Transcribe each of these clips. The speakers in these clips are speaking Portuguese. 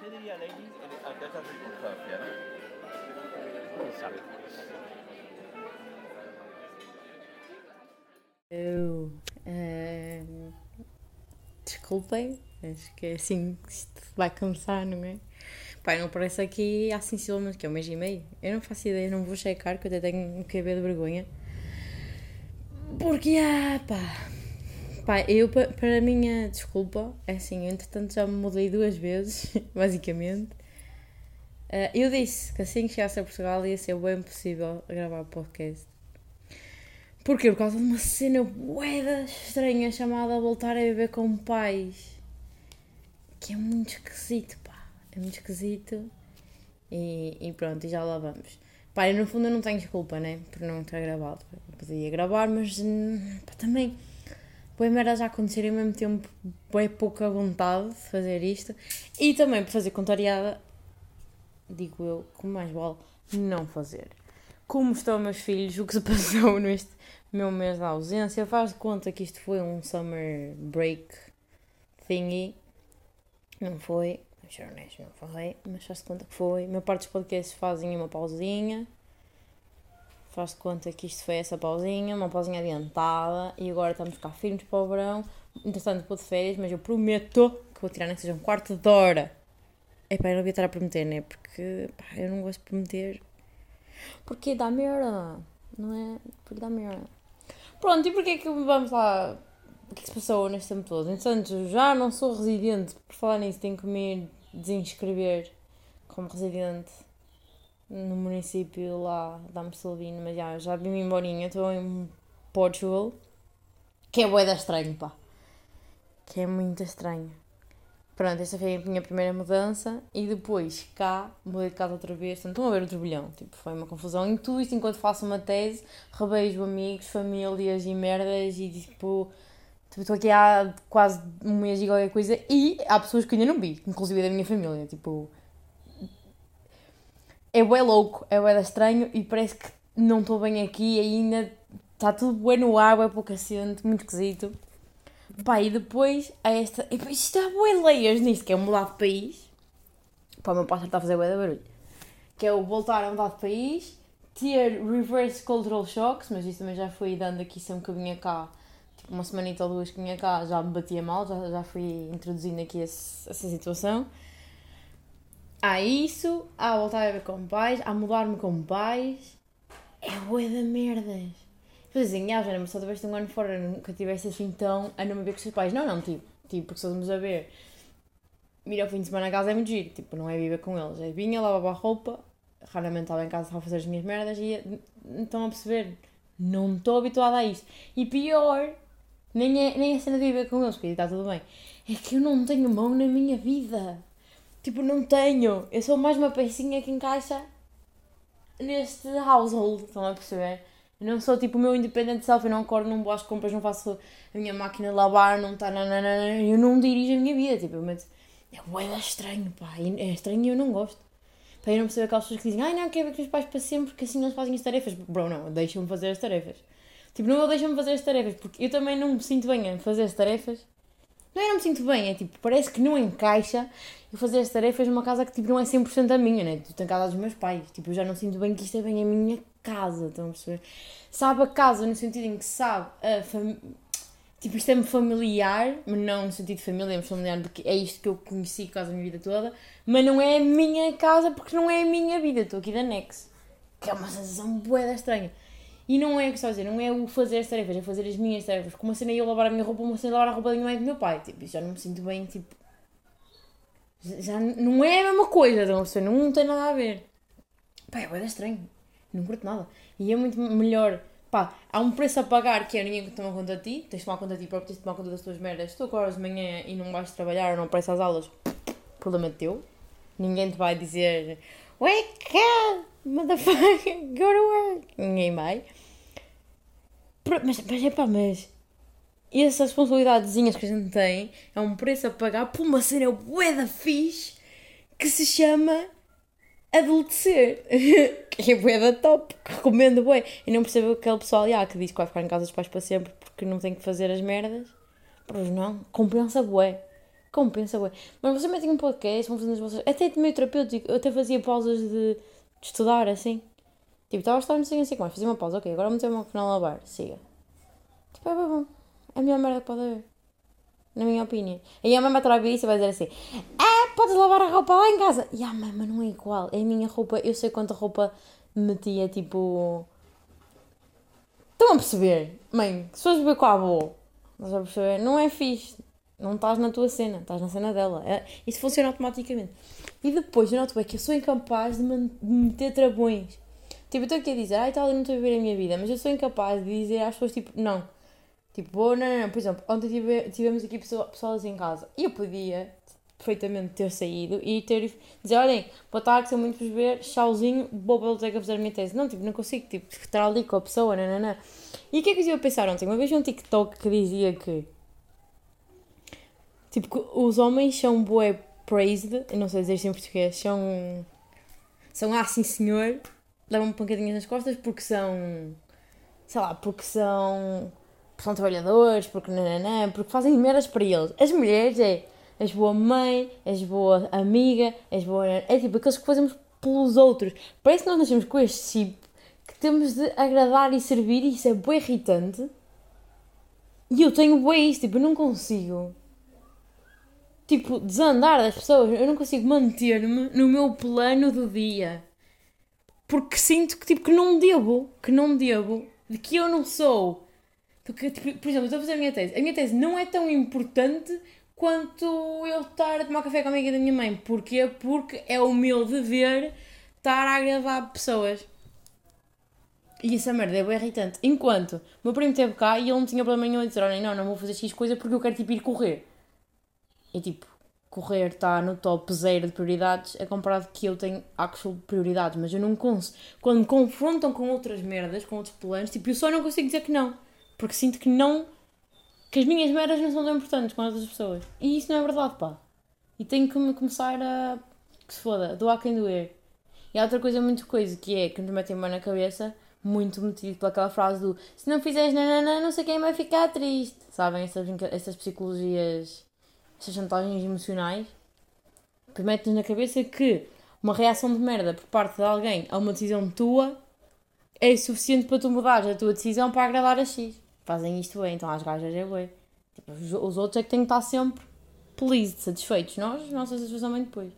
¿Qué. Sabe. Eu. eh, desculpem, acho que é assim que isto vai começar, não é? Pai, não parece aqui há sensivelmente que é um mês e meio. Eu não faço ideia, não vou checar, que eu até tenho um QB de vergonha. Porque, ah, pá. Pá, eu, pa- para a minha desculpa, é assim, eu entretanto já me mudei duas vezes, basicamente. Ah, eu disse que assim que chegasse a Portugal ia ser bem possível gravar podcast. Porquê? Por causa de uma cena boeda estranha chamada Voltar a Beber com Pais. Que é muito esquisito, pá. É muito esquisito. E, e pronto, e já lá vamos. Pá, eu no fundo não tenho desculpa, né? Por não ter gravado. Eu podia gravar, mas hum, pá, também. Boa merda já acontecer e ao mesmo tempo boa pouca vontade de fazer isto. E também por fazer contrariada, digo eu, como mais vale não fazer. Como estão meus filhos, o que se passou neste meu mês de ausência, faz de conta que isto foi um summer break thingy. Não foi, não foi, mas faz de conta que foi. Maior parte dos podcasts fazem uma pausinha. Faz de conta que isto foi essa pausinha, uma pausinha adiantada e agora estamos cá firmes para o verão. Entretanto, vou de férias, mas eu prometo que vou tirar nem que seja um quarto de hora. É pá, eu não devia estar a prometer, né? Porque pá, eu não gosto de prometer. Porque dá merda, não é? Porque dá merda. Pronto, e porquê que vamos lá? O que é que se passou neste tempo todo? Entretanto, já não sou residente, por falar nisso, tenho que me desinscrever como residente no município lá da Marcelino, mas já, já vim emborinha, estou em Portugal, que é boeda estranho, pá. Que é muito estranho. Pronto, esta foi a minha primeira mudança e depois cá mudei de casa outra vez. Estão a ver o turbilhão. Tipo, foi uma confusão em tudo isto enquanto faço uma tese, rebeijo amigos, famílias e merdas e tipo. tipo, Estou aqui há quase um mês e qualquer coisa e há pessoas que ainda não vi, inclusive da minha família. Tipo. É bué louco, é bué estranho e parece que não estou bem aqui ainda. Está tudo bué no ar, bué pouco assente, muito esquisito. Pá, e depois há esta. E depois isto há bué layers nisto, que é mudar de país. Pá, o meu pássaro está a fazer bué de barulho. Que é o voltar a mudar de país, ter reverse cultural shocks, mas isso também já fui dando aqui sempre que eu vinha cá, tipo uma semanita ou duas que vinha cá, já me batia mal, já, já fui introduzindo aqui esse- essa situação. Há isso, há voltar a ver com pais, há mudar-me com pais. É bué de merdas. Depois assim, ah, já só tiveste um ano fora, nunca tiveste assim tão a não me ver com os teus pais. Não, não, tipo, tipo porque estamos a ver, ir ao fim de semana a casa é muito giro, tipo, não é viver com eles. É vinha, lavava a roupa, raramente estava em casa a fazer as minhas merdas e estão a perceber, não estou habituada a isto. E pior, nem é, nem é cena de viver com eles, porque está tudo bem, é que eu não tenho mão na minha vida. Tipo, não tenho. Eu sou mais uma pecinha que encaixa neste household, estão a perceber? Eu não sou tipo o meu independent self, eu não acordo, não vou às compras, não faço a minha máquina de lavar, não está, eu não dirijo a minha vida, tipo, mas é bué estranho, pá, é estranho e eu não gosto. Pá, eu não percebo aquelas pessoas que dizem, ai não, quero ver com os pais para sempre, porque assim eles fazem as tarefas. Bro, não, deixam-me fazer as tarefas. Tipo, não deixam-me fazer as tarefas, porque eu também não me sinto bem a fazer as tarefas. Não é não me sinto bem, é tipo, parece que não encaixa eu fazer as tarefas numa casa que tipo, não é 100% a minha, né? Tu tens casa dos meus pais, tipo, eu já não sinto bem que isto é bem a minha casa, estão a perceber? Sabe a casa no sentido em que sabe a fam... Tipo, isto é-me familiar, mas não no sentido de família, é familiar porque é isto que eu conheci quase a minha vida toda, mas não é a minha casa porque não é a minha vida, estou aqui de anexo. Que é uma sensação boeda estranha. E não é o que estou a dizer, não é o fazer as tarefas, é fazer as minhas tarefas. Como uma cena eu lavar a minha roupa, uma cena é lavar a roupa da minha mãe e do meu pai. Tipo, já não me sinto bem, tipo. Já não é a mesma coisa, estão a perceber? Não tem nada a ver. Pá, é estranho. Não curto nada. E é muito melhor. Pá, há um preço a pagar que é ninguém que toma conta de ti. Tens de tomar conta de ti próprio, tens de tomar conta das tuas merdas. Estou com horas de manhã e não vais trabalhar ou não apareces às aulas, problema teu. Ninguém te vai dizer Wake up, motherfucker, go to work. Ninguém vai. Mas, mas é pá, mas essas responsabilidadezinhas que a gente tem é um preço a pagar por uma cena bué da fixe que se chama adultecer. que é bué da top, recomendo bué. E não percebo aquele pessoal ah, que diz que vai ficar em casa dos pais para sempre porque não tem que fazer as merdas. Pois não, compensa bué. compensa, ué. Mas vocês metem um podcast, vão fazendo as vossas. Até de meio terapêutico, eu até fazia pausas de, de estudar, assim. Tipo, estava a estar não sei assim, mas fazia uma pausa, ok, agora vou meter uma canal a bar, siga. Tipo, é bom. É a melhor merda que pode haver. Na minha opinião. E a mãe vai ouvir isso e vai dizer assim: É, podes lavar a roupa lá em casa. E a mãe, mas não é igual. É a minha roupa, eu sei quanta roupa metia, tipo. Estão a perceber? Mãe, se fores beber com a avó, estás a perceber? Não é fixe. Não estás na tua cena, estás na cena dela. É, isso funciona automaticamente. E depois eu noto bem que eu sou incapaz de, man- de meter travões. Tipo, eu estou aqui a dizer, ai tal, eu não estou a viver a minha vida, mas eu sou incapaz de dizer às pessoas, tipo, não. Tipo, vou, não, não, não. Por exemplo, ontem tive, tivemos aqui pessoa- pessoas em casa e eu podia perfeitamente ter saído e ter dizer, olhem, boa tarde, sou muito por ver, tchauzinho, vou para a biblioteca fazer a minha tese. Não, tipo, não consigo, tipo, estar ali com a pessoa, não, não, não. E o que é que eu estive a pensar ontem? Uma vez um TikTok que dizia que tipo, que os homens são bué praised, não sei dizer isto em português, são são ah sim senhor, levam pancadinhas nas costas porque são sei lá, porque são são trabalhadores, porque nananã, porque fazem merdas para eles. As mulheres é és boa mãe, és boa amiga, és boa. É tipo aqueles que fazemos pelos outros. Parece que nós nascemos com este chip que temos de agradar e servir e isso é bem irritante. E eu tenho bué isso, tipo, eu não consigo. Tipo, desandar das pessoas, eu não consigo manter-me no meu plano do dia. Porque sinto que, tipo, que não devo, que não devo, de que eu não sou. Porque, tipo, por exemplo, estou a fazer a minha tese. A minha tese não é tão importante quanto eu estar a tomar café com a amiga da minha mãe. Porquê? Porque é o meu dever estar a agradar pessoas. E essa merda é bem irritante. Enquanto meu primo esteve cá e ele não tinha problema nenhum em dizer: Olha, não, não vou fazer X coisa porque eu quero tipo ir correr. E tipo, correr está no top zero de prioridades é comparado que eu tenho actual prioridades, mas eu não consigo. Quando me confrontam com outras merdas, com outros planos, tipo, eu só não consigo dizer que não. Porque sinto que não. que as minhas merdas não são tão importantes quanto as das pessoas. E isso não é verdade, pá. E tenho que me começar a. que se foda, doar quem doer. E há outra coisa muito coisa que é que nos metem bem na cabeça, muito metido pelaquela frase do se não fizeres nanana, não sei quem vai ficar triste. Sabem? Essas, essas psicologias, essas chantagens emocionais. Que metem na cabeça que uma reação de merda por parte de alguém a uma decisão tua é suficiente para tu mudares a tua decisão para agradar a X. Fazem isto bem, então as gajas é bem. Tipo, os, os outros é que têm que estar sempre pleased, satisfeitos. Nós, nossa satisfação vem depois.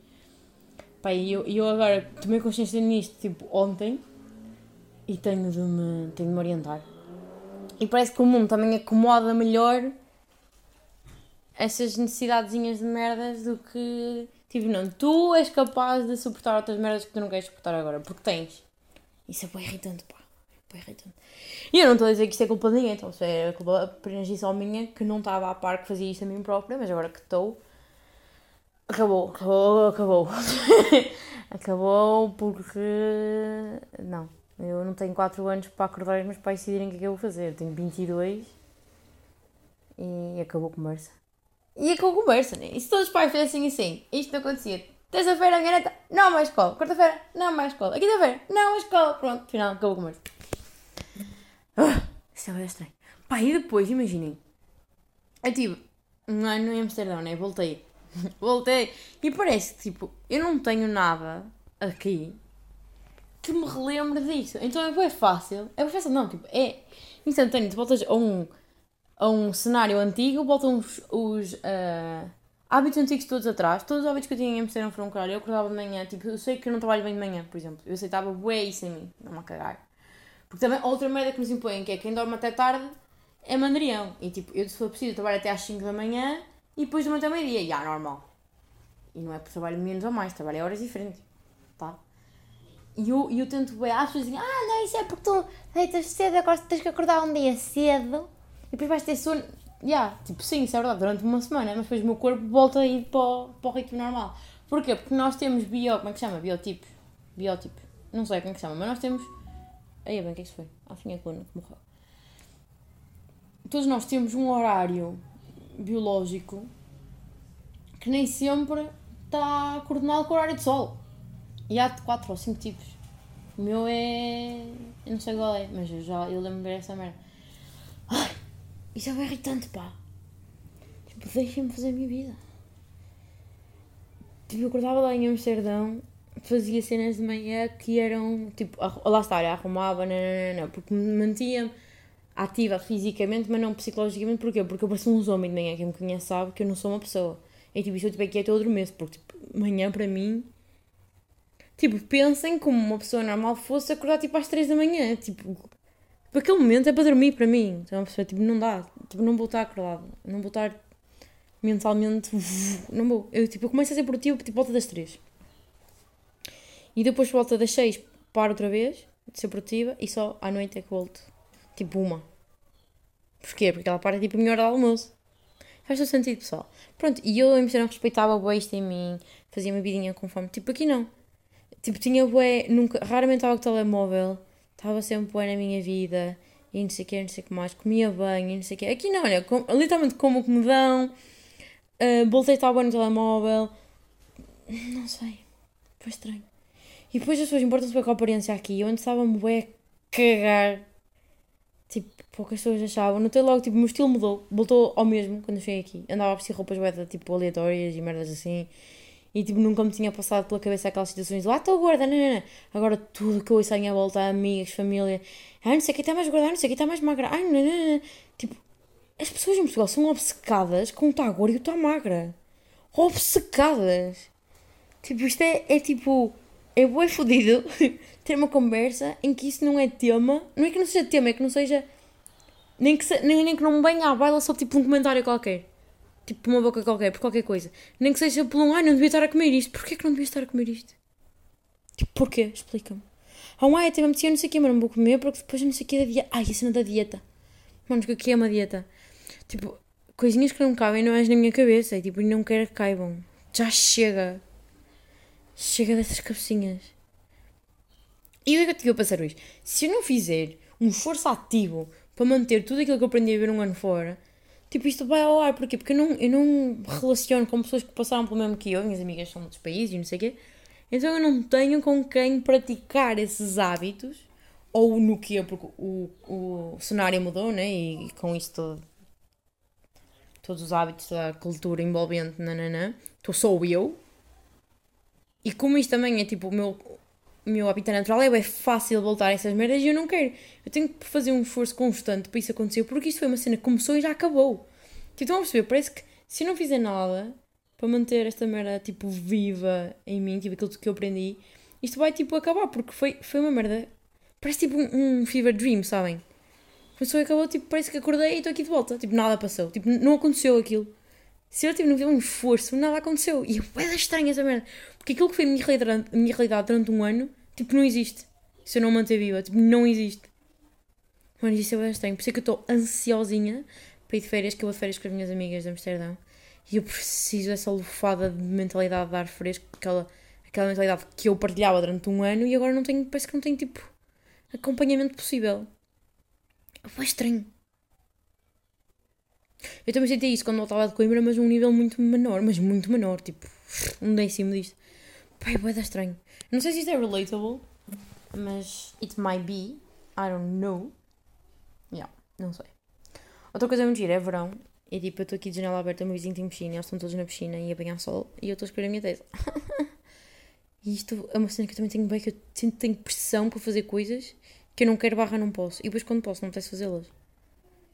Pá, e eu, eu agora tomei consciência nisto, tipo, ontem, e tenho de me, tenho de me orientar. E parece que o mundo também acomoda melhor essas necessidadezinhas de merdas do que. Tipo, não, tu és capaz de suportar outras merdas que tu não queres suportar agora, porque tens. Isso é bem irritante, pá. Irritante. E eu não estou a dizer que isto é culpa de ninguém, então se é culpa apenas só minha, que não estava a par que fazia isto a mim própria, mas agora que estou. Acabou, acabou, acabou. acabou porque. Não. Eu não tenho 4 anos para acordar os meus pais decidirem o que é que eu vou fazer. Eu tenho 22 e acabou a conversa. E acabou a conversa, né? E se todos os pais fizessem assim, isto não acontecia. Terça-feira a minha neta, não mais escola. Quarta-feira, não mais escola. Quinta-feira, não mais escola. Pronto, afinal, acabou a conversa. Isso é bem estranho. Pá, e depois, imaginem. Eu tive um ano em Amsterdão, né? Voltei. Voltei. E parece que, tipo, eu não tenho nada aqui que me relembre disso. Então é bem fácil. É bem fácil, não, tipo, é instantâneo. Tu voltas a um, a um cenário antigo, voltam os, os ah, hábitos antigos todos atrás. Todos os hábitos que eu tinha em Amsterdão foram caralho. Eu acordava de manhã, tipo, eu sei que eu não trabalho bem de manhã, por exemplo. Eu aceitava bué isso em mim, não me cagar. Porque também outra merda que nos impõem, que é quem dorme até tarde, é mandarião. E tipo, eu se for preciso trabalho até às 5 da manhã e depois durante até meio-dia. E ah, normal. E não é por trabalho menos ou mais, trabalho a horas diferentes. Tá? E eu, eu tento bem, as pessoas dizem, ah, não, isso é porque tu deitas cedo, agora tens que acordar um dia cedo e depois vais ter sono. Yeah, tipo, sim, isso é verdade, durante uma semana, mas depois o meu corpo volta a ir para o, para o ritmo normal. Porquê? Porque nós temos bio, como é que chama? Biotipos. Biotipos. Não sei como é que chama, mas nós temos. Aí bem, o que é que isso foi? Ah, foi a coluna que morreu. Todos nós temos um horário biológico que nem sempre está coordenado com o horário de sol. E há de 4 ou 5 tipos. O meu é. Eu não sei qual é, mas eu já eu lembro-me de ver essa merda. Ai, isso é irritante, pá. Tipo, deixem-me fazer a minha vida. tipo, eu acordava lá em Amsterdão, fazia cenas de manhã que eram, tipo, lá está, eu arrumava, não, não, não, porque me mantia ativa fisicamente, mas não psicologicamente, porquê? Porque eu pareço um homem de manhã, quem me conhece sabe que eu não sou uma pessoa. É tipo, se eu estiver quieto eu adormeço, porque, tipo, manhã para mim... Tipo, pensem como uma pessoa normal fosse acordar, tipo, às 3 da manhã, tipo... Tipo, aquele momento é para dormir para mim, então, pessoa, tipo, não dá, tipo, não vou estar acordada, não vou estar mentalmente, não vou, eu, tipo, eu começo a ser produtivo, tipo, volta das 3. E depois, volta das 6, paro outra vez de ser produtiva e só à noite é que volto. Tipo, uma. Porquê? Porque ela para tipo a minha hora de almoço. Faz todo sentido, pessoal. Pronto, e eu em não respeitava bué isto em mim, fazia uma vidinha conforme. Tipo, aqui não. Tipo, tinha bué, nunca, raramente estava com telemóvel, estava sempre bué na minha vida, e não sei o que, não sei o que mais, comia bem, e não sei o que. Aqui não, olha, com, literalmente como o que me dão, uh, voltei a estar bué no telemóvel, não sei, foi estranho. E depois as pessoas importam-se bem com a aparência aqui, onde estava-me bué a cagar. Tipo, poucas pessoas achavam. Notei logo, tipo, o meu estilo mudou. Voltou ao mesmo quando eu cheguei aqui. Andava a vestir roupas bué, tipo, aleatórias e merdas assim. E, tipo, nunca me tinha passado pela cabeça aquelas situações de, ah, estou gorda, não, não, não. Agora tudo que eu ouço à minha volta, amigos, família, ah, não sei quem está mais gorda, não sei quem está mais magra, ah, não, não, não. Tipo, as pessoas em Portugal são obcecadas com o estar gorda e o estar magra. Obcecadas. Tipo, isto é, é tipo, é bué fodido ter uma conversa em que isso não é tema. Não é que não seja tema, é que não seja. Nem que, se, nem, nem que não me venha à baila só tipo um comentário qualquer. Tipo, uma boca qualquer, por qualquer coisa. Nem que seja por um, ai, não devia estar a comer isto. Porquê que não devia estar a comer isto? Tipo, porquê? Explica-me. Ah, um, ai, até me apetecia não sei o quê, mas não vou comer porque depois não sei o quê da dieta. Ai, a cena da dieta. Mano, o que é uma dieta? Tipo, coisinhas que não cabem não és na minha cabeça e tipo, não quero que caibam. Já chega. Chega dessas cabecinhas. E o que é que eu passar hoje? Se eu não fizer um esforço ativo para manter tudo aquilo que eu aprendi a ver um ano fora, tipo, isto vai ao ar. Porquê? Porque eu não, eu não relaciono com pessoas que passaram pelo mesmo que eu, minhas amigas são de outros países e não sei o quê. Então eu não tenho com quem praticar esses hábitos, ou no que porque o, o cenário mudou, né? E, com isso todo, todos os hábitos da cultura envolvente, nananã, estou só eu. E como isto também é tipo o meu, o meu hábito natural, é fácil voltar a essas merdas e eu não quero. Eu tenho que fazer um esforço constante para isso acontecer, porque isto foi uma cena que começou e já acabou. Tipo, estão a perceber? Parece que se eu não fizer nada para manter esta merda, tipo, viva em mim, tipo, aquilo que eu aprendi, isto vai, tipo, acabar, porque foi, foi uma merda. Parece tipo um, um fever dream, sabem? Começou e acabou, tipo, parece que acordei e estou aqui de volta. Tipo, nada passou. Tipo, não aconteceu aquilo. Se eu não fizer um esforço, nada aconteceu. E é estranho essa merda. Porque aquilo que foi a minha realidade, a minha realidade durante um ano, tipo, não existe. Se eu não manter viva, tipo, não existe. Mano, isso é bem estranho. Por isso é que eu estou ansiosinha para ir de férias, que eu vou de férias com as minhas amigas de Amsterdão. E eu preciso dessa lufada de mentalidade de ar fresco, aquela, aquela mentalidade que eu partilhava durante um ano e agora não tenho, parece que não tenho, tipo, acompanhamento possível. É estranho. Eu também senti isso quando eu estava de Coimbra, mas um nível muito menor, mas muito menor, tipo, um décimo disto. Pai, é bué estranho. Não sei se isto é relatable, mas it might be. I don't know. Yeah, não sei. Outra coisa muito gira é verão. E tipo, eu estou aqui de janela aberta, o meu vizinho tem piscina, eles estão todos na piscina e a apanhar sol e eu estou a escrever a minha tese. e isto é uma cena que eu também tenho bem, que eu sinto tenho pressão para fazer coisas que eu não quero barra, não posso. E depois quando posso, não apetece fazê-las.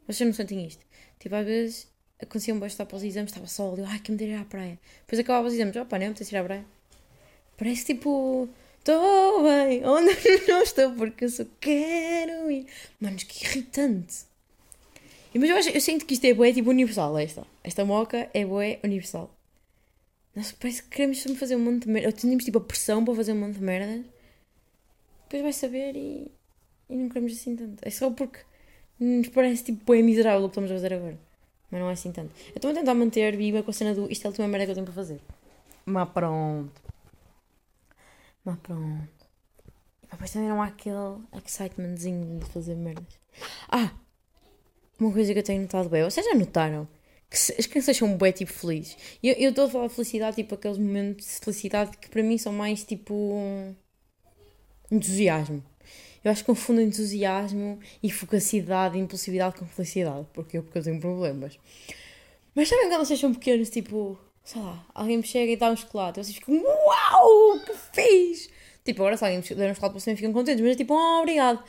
Vocês não sentem isto? Tipo, às vezes acontecia um bem estar para os exames, estava sol, eu, ai, que me ir à praia. Depois acabava os exames, opa, não me ir à praia. Parece tipo, estou bem, onde não estou, porque eu só quero ir. Manos, que irritante. E, mas eu, acho, eu sinto que isto é bué tipo universal, esta. Esta moca é bué universal. Nossa, parece que queremos fazer um monte de merda. Temos tipo a pressão para fazer um monte de merda. Depois vai saber e, e não queremos assim tanto. É só porque parece tipo bué miserável o que estamos a fazer agora. Mas não é assim tanto. Eu estou a tentar manter viva com a cena do isto é a última merda que eu tenho para fazer. Mas pronto. Mas pronto. E depois também não há aquele excitementzinho de fazer merdas. Ah! Uma coisa que eu tenho notado bem. Vocês já notaram? Que as crianças são bué tipo felizes. Eu estou a falar de felicidade, tipo aqueles momentos de felicidade que para mim são mais tipo. Entusiasmo. Eu acho que confundo entusiasmo e fugacidade e impulsividade com felicidade. Porque eu, porque eu tenho problemas. Mas sabem quando vocês são pequenos, tipo, sei lá, alguém me chega e dá um chocolate, vocês ficam, uau, que fiz! Tipo, agora se alguém me der um chocolate, vocês ficam contentes, mas é tipo, oh, obrigado.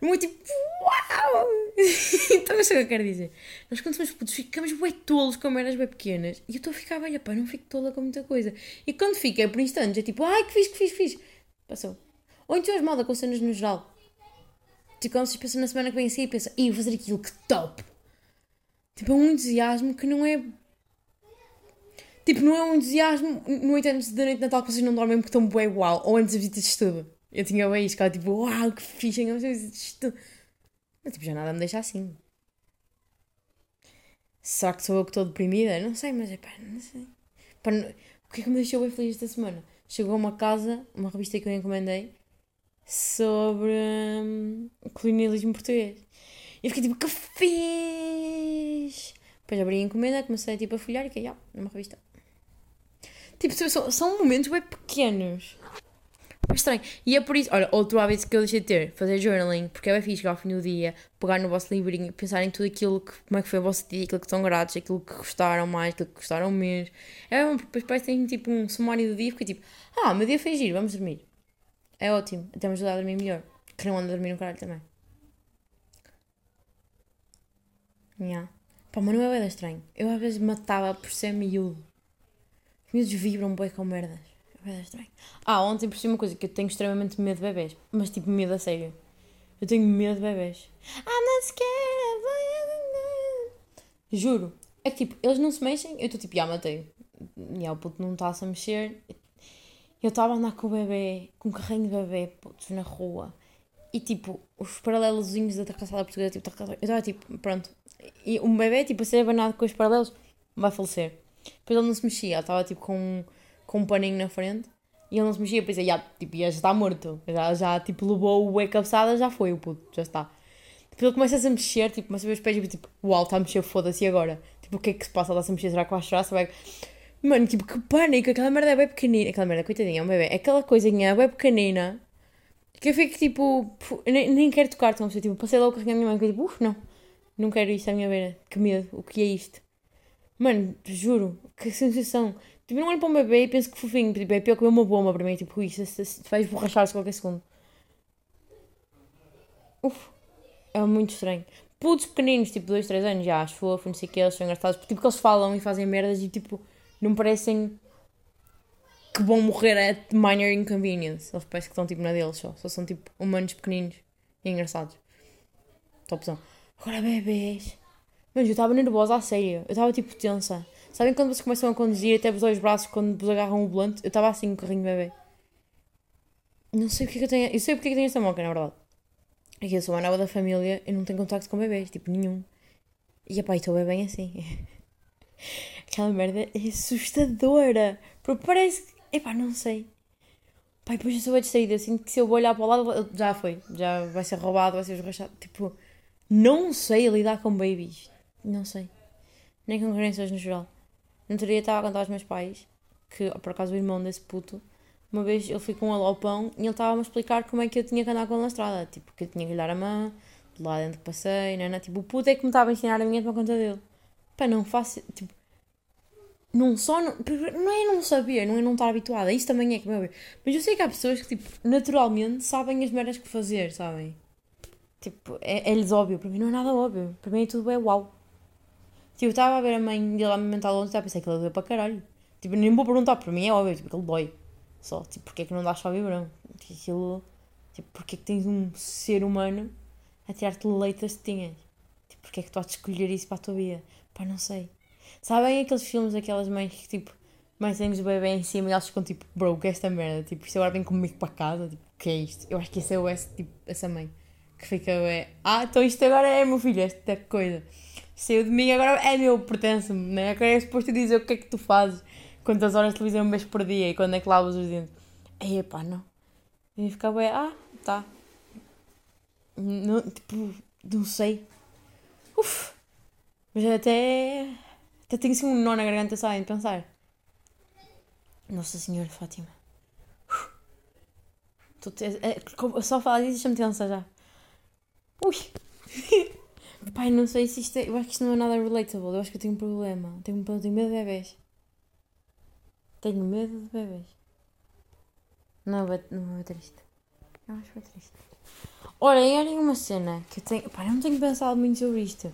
Muito tipo, uau! então, isso é o que eu quero dizer. Nós, quando somos putos, ficamos bem tolos com merdas bem pequenas. E eu estou a ficar velha, pá, não fico tola com muita coisa. E quando fica, por instantes, é tipo, ai, que fiz, que fiz, que fiz. Passou. Ou as malda com cenas no geral. Tipo, quando vocês pensam na semana que vem assim e pensam, ia fazer aquilo, que top! Tipo, é um entusiasmo que não é. Tipo, não é um entusiasmo, no entanto, da noite de Natal que vocês não dormem porque estão bem uau, ou antes da visita de estudo. Eu tinha bem isto, tipo, uau, que fixe, antes da visita de estudo. Mas, tipo, já nada me deixa assim. Será que sou eu que estou deprimida? Não sei, mas é pá, não sei. Pá, não... O que é que me deixou bem feliz esta semana? Chegou uma casa, uma revista que eu encomendei, sobre hum, colonialismo português. E eu fiquei tipo, que fixe! Depois abri a encomenda, comecei tipo, a folhear e fiquei, ah, numa revista. Tipo, são, são momentos bem pequenos. É estranho. E é por isso, olha, outro hábito que eu deixei de ter, fazer journaling, porque é bem fixe ao fim do dia, pegar no vosso livrinho, pensar em tudo aquilo que, como é que foi o vosso dia, aquilo que estão gratos, aquilo que gostaram mais, aquilo que gostaram menos. É bom, porque depois parece que tem tipo um sumário do dia, fica tipo, ah, meu dia foi giro, vamos dormir. É ótimo, até me ajudar a dormir melhor. Que não ando a dormir no caralho também. Yeah. Pá, mas não é bem estranho. Eu às vezes matava por ser miúdo. Os miúdos vibram bem com merdas. É bem estranho. Ah, ontem por uma coisa que eu tenho extremamente medo de bebês. Mas tipo, medo a sério. Eu tenho medo de bebês. I'm not scared Juro. É que tipo, eles não se mexem, eu estou tipo, já matei. E o puto não está-se a mexer. Eu estava a andar com o bebê, com um carrinho de bebê, putos, na rua. E tipo, os paralelozinhos da calçada portuguesa, tipo, eu estava tipo, pronto. E um bebê, tipo, a ser abanado com os paralelos, vai falecer. Depois ele não se mexia, ele estava tipo com, com um paninho na frente. E ele não se mexia, pensei, já, tipo, já está morto. Já, já tipo, levou o cabeçada, já foi o puto, já está. Depois ele começa a se mexer, tipo, começa a ver os pés e tipo, uau, está a mexer, foda-se, agora? Tipo, o que é que se passa? Ele está a mexer, será que vai chorar? Vai... Mano, tipo, que pânico, aquela merda é bem pequenina. Aquela merda, coitadinha, é um bebê. Aquela coisinha é bem pequenina que eu fico tipo, nem, nem quero tocar, então, tipo, passei logo o carrinho à minha mãe, que tipo, uff, não, não quero isto à minha beira, que medo, o que é isto? Mano, juro, que sensação. Tipo, não olho para um bebê e penso que fofinho, tipo, é pior que uma bomba para mim, tipo, isto, vai esborrachar-se qualquer segundo. Uf, é muito estranho. Putos pequeninos, tipo 2, 3 anos, já, acho fofo, não sei o que, eles são engraçados, tipo, que eles falam e fazem merdas e, tipo, não parecem que vão morrer at minor inconvenience. Eles parecem que estão tipo na deles só. Só são tipo humanos pequeninos e engraçados. Topzão. Agora bebês. Mas eu estava nervosa a sério. Eu estava tipo tensa. Sabem quando vocês começam a conduzir até vos dois braços quando vos agarram o volante? Eu estava assim com o carrinho bebê. Não sei porque é que eu tenho. Eu sei porque é que tenho esta moca, na verdade. É que eu sou a nova da família e não tenho contacto com bebês, tipo nenhum. E pai, estou bem assim. Aquela merda é assustadora. Porque parece que Epá, não sei. Pai, depois eu sou de saída, sinto que se eu olhar para o lado, já foi. Já vai ser roubado, vai ser esrachado. Tipo, não sei lidar com babies. Não sei. Nem com crianças no geral. No outro dia estava a contar aos meus pais, que por acaso o irmão desse puto, uma vez ele foi com um alopão e ele estava-me a explicar como é que eu tinha que andar com ele na estrada. Tipo, que eu tinha que lhe dar a mão, de lá dentro que passei, não, não. Tipo, o puto é que me estava a ensinar a minha conta dele. Pá, não faço. Tipo, não só. Não, não é não saber, não é não estar habituada. Isso também é que meu. Mas eu sei que há pessoas que, tipo, naturalmente sabem as merdas que fazer, sabem? Tipo, é, é-lhes óbvio. Para mim não é nada óbvio. Para mim é tudo é uau. Tipo, eu estava a ver a mãe dele a mental ontem e pensei que ele doeu para caralho. Tipo, nem vou perguntar, para mim é óbvio, tipo, que ele dói. Só, tipo, porque é que não dás só vibrão? Aquilo. Tipo, porque é que tens um ser humano a tirar-te leite das tetinhas? Tipo, porque é que tu has de escolher isso para a tua vida? Pá, não sei. Sabem aqueles filmes daquelas mães que tipo, mães têm os bebê em cima e elas ficam tipo, bro, que é esta merda? Tipo, isto agora vem comigo para casa, tipo, o que é isto? Eu acho que esse é o esse, tipo, essa mãe que fica, é, ah, então isto agora é meu filho, esta coisa. Saiu de mim, agora é meu, pertence-me, né? Agora é suposto dizer o que é que tu fazes, quantas horas de televisão vês por dia e quando é que lavas os dentes. Aí, pá, não. E ficava, é, ah, tá. Não, tipo, não sei. Uf. Mas até até tenho assim um nó na garganta só em pensar. Nossa Senhora Fátima. É, só falar disso deixa-me tensa já. Ui! Pai, não sei se isto é. Eu acho que isto não é nada relatable. Eu acho que eu tenho um problema. Tenho, tenho medo de bebês. Tenho medo de bebês. Não é, não é triste. Eu acho que é triste. Olhem, olhem uma cena que eu tenho. Pá, eu não tenho pensado muito sobre isto.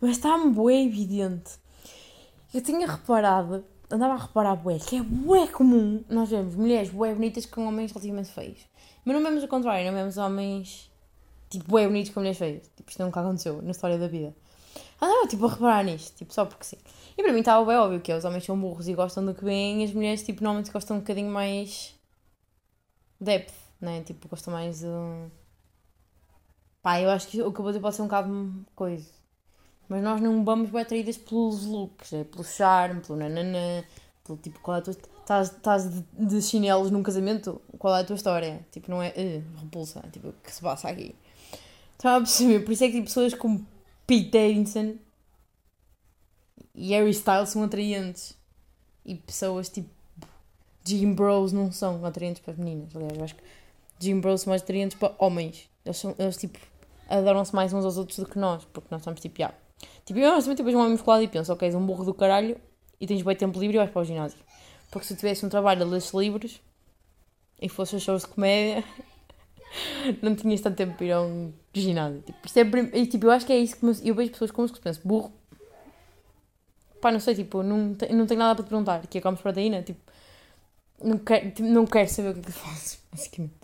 Mas está-me bué evidente. Eu tinha reparado, andava a reparar bué, que é bué comum nós vemos mulheres bué bonitas com homens relativamente feios. Mas não vemos o contrário, não vemos homens tipo bué bonitos com mulheres feias. Tipo, isto nunca aconteceu na história da vida. Andava tipo a reparar nisto, tipo, só porque sim. E para mim estava bem óbvio que é, os homens são burros e gostam do que vêm, e as mulheres tipo normalmente gostam um bocadinho mais depth, né? Tipo, gostam mais de. Pá, eu acho que o que eu vou dizer pode ser um bocado coisa. Mas nós não vamos bem atraídas pelos looks, é pelo charme, pelo nananã, pelo tipo, qual é a tua. Estás, estás de, de chinelos num casamento? Qual é a tua história? Tipo, não é. "Eh, repulsa, tipo, o que se passa aqui? Estão a perceber? Por isso é que tipo, pessoas como Pete Davidson e Harry Styles são atraentes. E pessoas tipo. Jim Bros não são atraentes para as meninas. Aliás, eu acho que Jim Bros são mais atraentes para homens. Eles, são, eles tipo, adoram-se mais uns aos outros do que nós, porque nós somos tipo, já. Tipo, eu honestamente depois um homem musculado e penso, ok, és um burro do caralho e tens bem tempo livre e vais para o ginásio. Porque se tivesse um trabalho a ler livros e fosse shows de comédia, não tinhas tanto tempo para ir a um ginásio. Tipo, isto é, e, tipo, eu acho que é isso que eu vejo pessoas como se penso, burro. Pá, não sei, tipo, não, te- não tenho nada para te perguntar, que é comes proteína, tipo, não quero, tipo, não quero saber o que é que faço, basicamente.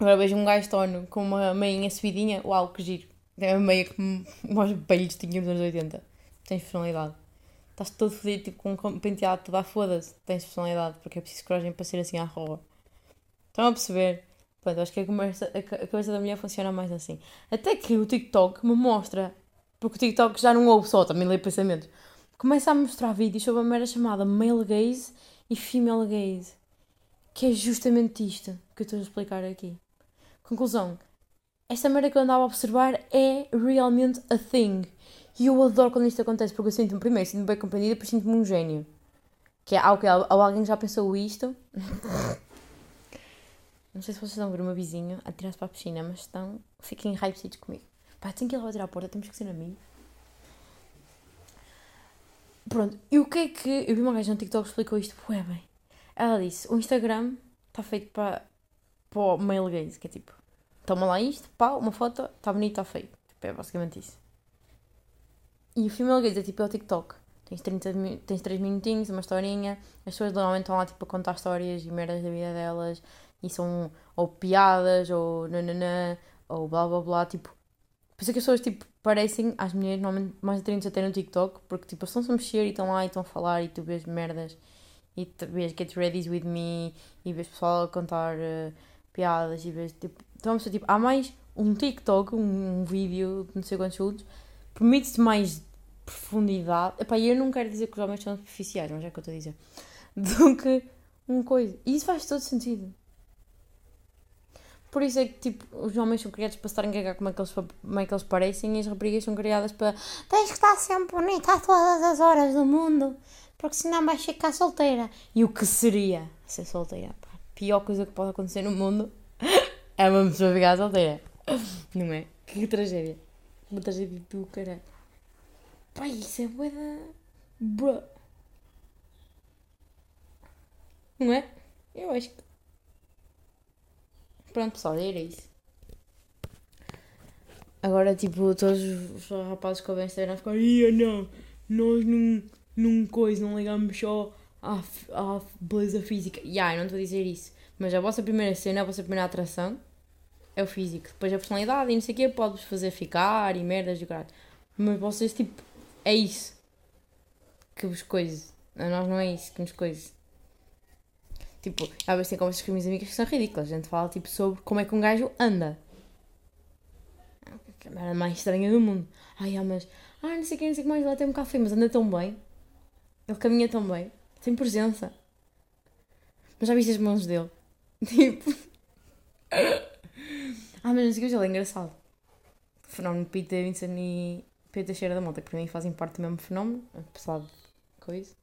Agora vejo um gajo tono com uma meinha subidinha, uau, que giro. É uma meia que os velhos tinham nos anos 80. Tens personalidade. Estás todo fodido, tipo, com um penteado todo a foda-se. Tens personalidade, porque é preciso coragem para ser assim à rua. Estão a perceber? Pronto, acho que a, a, a cabeça da mulher funciona mais assim. Até que o TikTok me mostra, porque o TikTok já não ouve só, também lê pensamentos. Começa a mostrar vídeos sobre uma merda chamada male gaze e female gaze. Que é justamente isto que eu estou a explicar aqui. Conclusão. Esta merda que eu andava a observar é realmente a thing. E eu adoro quando isto acontece, porque eu sinto-me, primeiro, sinto-me bem compreendida, depois sinto-me um gênio. Que é, ah, ok, al- alguém já pensou isto. Não sei se vocês estão a ver o meu vizinho a tirar-se para a piscina, mas estão. Fiquem hypecitos comigo. Pá, tenho que ir lá bater à porta, temos que ser amigos. Pronto, e o que é que. Eu vi uma gaja no TikTok que explicou isto bué bem. Ela disse: o Instagram está feito para, para o male gaze, que é tipo, toma lá isto, pá, uma foto, está bonito, está feio. Tipo, é basicamente isso. E o female gaze é tipo é o TikTok. Tens, 30, mi- tens 3 minutinhos, uma historinha, as pessoas normalmente estão lá tipo a contar histórias e merdas da vida delas e são ou piadas ou nananã ou blá blá blá, tipo. Por isso é que as pessoas tipo parecem às mulheres normalmente mais atraentes até no TikTok, porque tipo, estão-se a mexer e estão lá e estão a falar e tu vês merdas e tu vês Get Ready With Me e vês pessoal a contar eh, piadas e vês tipo. Então, tipo, há mais um TikTok, um, um vídeo de não sei quantos segundos, permite-te mais profundidade. Epá, eu não quero dizer que os homens são superficiais, mas é o que eu estou a dizer. Do que uma coisa. E isso faz todo sentido. Por isso é que, tipo, os homens são criados para estarem a cagar como é, que eles, como é que eles parecem e as raparigas são criadas para tens que estar sempre bonita a todas as horas do mundo, porque senão vais ficar solteira. E o que seria ser solteira? Pá, pior coisa que pode acontecer no mundo é uma pessoa ficar solteira. Não é? Que tragédia. Uma tragédia do caralho. Pai, isso é bué da... Bro. Não é? Eu acho que... Pronto, pessoal, era isso. Agora, tipo, todos os rapazes que ouvem Instagram ficam Ia, não, nós não, não coisa, não ligamos só à, à beleza física. Ya, yeah, eu não estou a dizer isso. Mas a vossa primeira cena, a vossa primeira atração é o físico. Depois a personalidade e não sei o quê pode-vos fazer ficar e merdas e o caralho. Mas vocês, tipo, é isso que vos coisa. A nós não é isso que nos coisa. Tipo, às vezes tem conversas com as minhas amigas que são ridículas. A gente fala, tipo, sobre como é que um gajo anda. Que é merda mais estranha do mundo. Ai, ah, mas... Ah, não sei o que, não sei o que mais. Ele tem um café, mas anda tão bem. Ele caminha tão bem. Tem presença. Mas já viste as mãos dele? Tipo... ah, mas não sei o que, ele é engraçado. O fenómeno Pete Davidson e Pedro Teixeira da Mota, que para mim fazem parte do mesmo fenómeno. Apesar de coisa.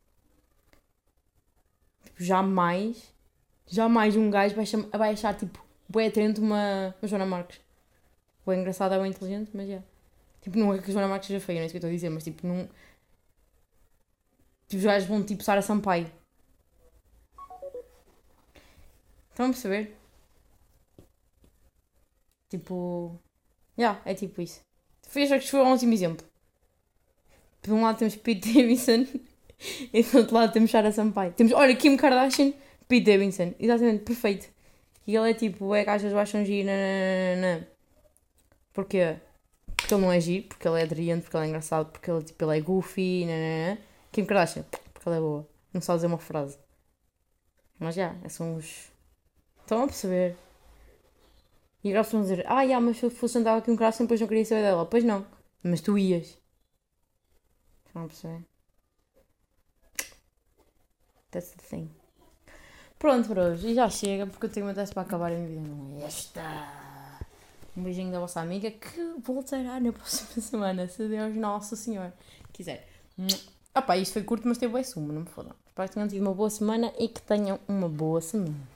Tipo, jamais... Jamais um gajo vai, cham- vai achar, tipo, bué atraente uma, uma Joana Marques. Ou é engraçada ou é inteligente, mas é. Tipo, não é que a Joana Marques seja feia, não é isso que eu estou a dizer, mas tipo, não. Tipo, os gajos vão tipo Sara Sampaio. Estão a perceber? Tipo. Já, yeah, é tipo isso. Foi acho que foi um ótimo exemplo. Por um lado temos Pete Davidson e do outro lado temos Sarah Sampaio. Temos, olha, Kim Kardashian, Pete Davidson. Exatamente, perfeito. E ele é tipo, é que achas acham giro, nananana. Porquê? Porque ele não é giro, porque ele é aderente, porque ele é engraçado, porque ele, tipo, ele é goofy, nanana. Kim Kardashian, porque ele é boa. Não sabe dizer uma frase. Mas já, são os. Estão a perceber? E agora vão dizer, ah, já, mas se eu fosse andar aqui um Kardashian, depois não queria saber dela. Pois não, mas tu ias. Estão a perceber? That's the thing. Pronto, bros, e já chega, porque eu tenho uma teste para acabar a minha vida, não é esta. Um beijinho da vossa amiga que voltará na próxima semana, se Deus Nosso Senhor quiser. Ah pá, isto foi curto, mas teve bem sumo, não me fodam. Espero que tenham tido uma boa semana e que tenham uma boa semana.